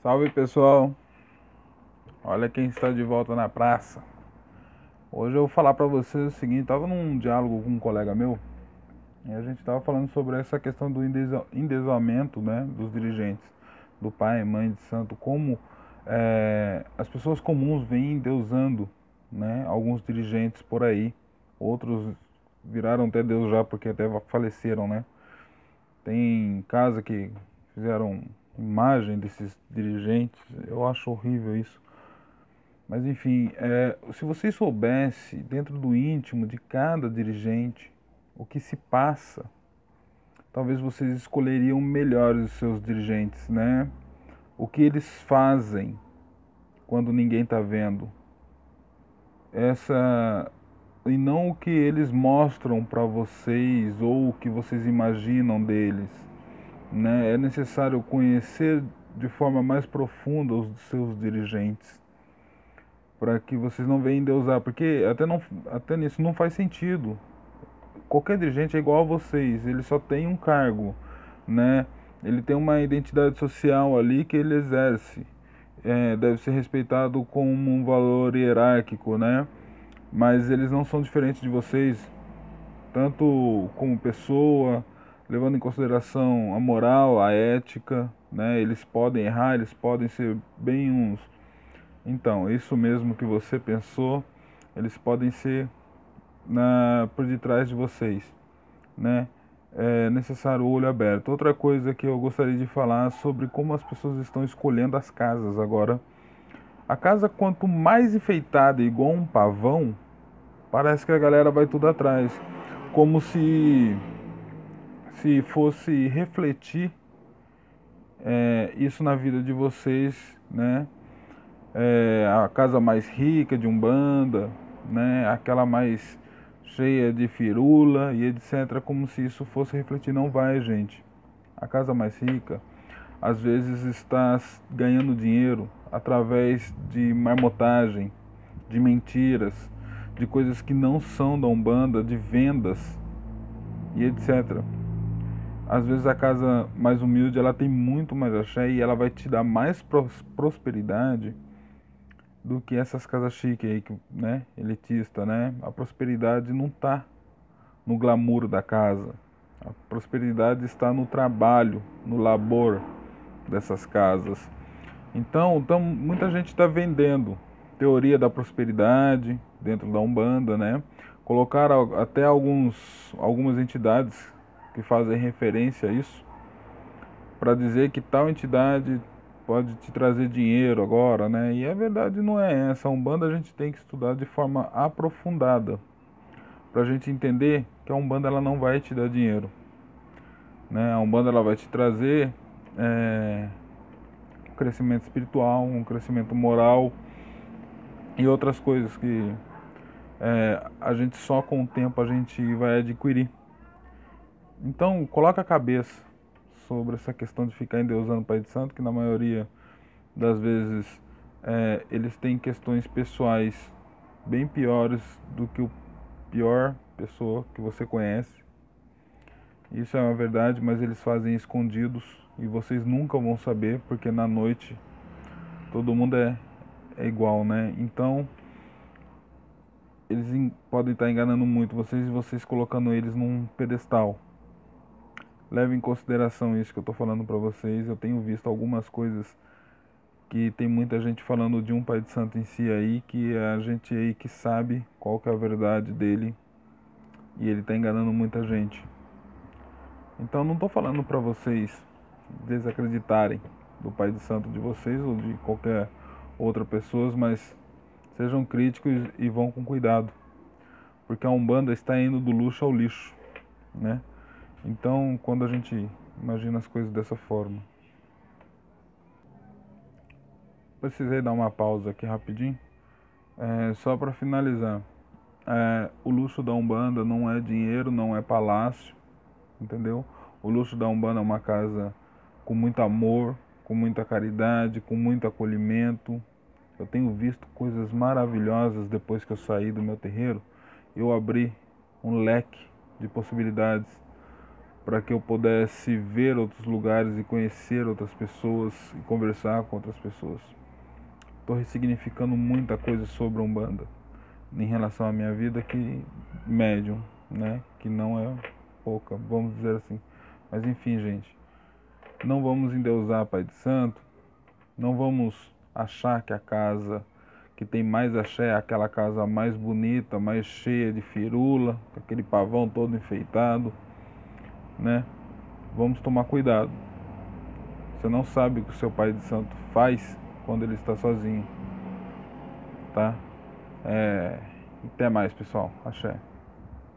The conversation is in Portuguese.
Salve pessoal, olha quem está de volta na praça. Hoje eu vou falar para vocês o seguinte: estava num diálogo com um colega meu e a gente estava falando sobre essa questão do endeusamento né, dos dirigentes, do pai, mãe de santo, como é, as pessoas comuns vêm endeusando né, alguns dirigentes por aí, outros viraram até Deus já porque até faleceram, né? Tem casa que fizeram imagem desses dirigentes. Eu acho horrível isso. Mas enfim, é, se vocês soubesse dentro do íntimo de cada dirigente o que se passa, talvez vocês escolheriam melhor os seus dirigentes, né? O que eles fazem quando ninguém está vendo. Essa e não o que eles mostram para vocês ou o que vocês imaginam deles né? É necessário conhecer de forma mais profunda os seus dirigentes para que vocês não venham deusar, porque até, não, até nisso não faz sentido. Qualquer dirigente é igual a vocês, ele só tem um cargo, né? Ele tem uma identidade social ali que ele exerce. É, deve ser respeitado como um valor hierárquico, né? Mas eles não são diferentes de vocês, tanto como pessoa, levando em consideração a moral, a ética, né? Eles podem errar, eles podem ser bem uns. Então, isso mesmo que você pensou, eles podem ser na por detrás de vocês, né? É necessário o olho aberto. Outra coisa que eu gostaria de falar sobre como as pessoas estão escolhendo as casas agora. A casa quanto mais enfeitada, igual um pavão, parece que a galera vai tudo atrás, como se se fosse refletir é, isso na vida de vocês, né? É, a casa mais rica de Umbanda, né? Aquela mais cheia de firula e etc. Como se isso fosse refletir. Não vai, gente. A casa mais rica às vezes está ganhando dinheiro através de marmotagem, de mentiras, de coisas que não são da Umbanda, de vendas e etc. Às vezes a casa mais humilde ela tem muito mais axé e ela vai te dar mais prosperidade do que essas casas chiques aí, né, elitista, né? A prosperidade não está no glamour da casa. A prosperidade está no trabalho, no labor dessas casas. Então, então muita gente está vendendo teoria da prosperidade dentro da Umbanda, né? Colocaram até alguns, algumas entidades que fazem referência a isso, para dizer que tal entidade pode te trazer dinheiro agora, né? E a verdade não é essa. A Umbanda a gente tem que estudar de forma aprofundada, para a gente entender que a Umbanda ela não vai te dar dinheiro, né? A Umbanda ela vai te trazer é, um crescimento espiritual, um crescimento moral e outras coisas que é, a gente só com o tempo a gente vai adquirir. Então, coloca a cabeça sobre essa questão de ficar endeusando o Pai de Santo, que na maioria das vezes é, eles têm questões pessoais bem piores do que o pior pessoa que você conhece. Isso é uma verdade, mas eles fazem escondidos e vocês nunca vão saber, porque na noite todo mundo é, é igual, né? Então, eles podem estar enganando muito vocês e vocês colocando eles num pedestal. Leve em consideração isso que eu estou falando para vocês. Eu tenho visto algumas coisas que tem muita gente falando de um pai de santo em si aí, que é a gente aí que sabe qual que é a verdade dele e ele está enganando muita gente. Então não estou falando para vocês desacreditarem do pai de santo de vocês ou de qualquer outra pessoa, mas sejam críticos e vão com cuidado, porque a Umbanda está indo do luxo ao lixo, né? Então, quando a gente imagina as coisas dessa forma. Precisei dar uma pausa aqui rapidinho, é, só para finalizar. É, o luxo da Umbanda não é dinheiro, não é palácio, entendeu? O luxo da Umbanda é uma casa com muito amor, com muita caridade, com muito acolhimento. Eu tenho visto coisas maravilhosas depois que eu saí do meu terreiro. Eu abri um leque de possibilidades para que eu pudesse ver outros lugares e conhecer outras pessoas e conversar com outras pessoas. Estou ressignificando muita coisa sobre a Umbanda em relação à minha vida que médium, né? Que não é pouca, vamos dizer assim. Mas enfim, gente, não vamos endeusar Pai de Santo, não vamos achar que a casa que tem mais axé é aquela casa mais bonita, mais cheia de firula, aquele pavão todo enfeitado, né? Vamos tomar cuidado. Você não sabe o que o seu pai de santo faz quando ele está sozinho, tá? É... Até mais, pessoal. Axé.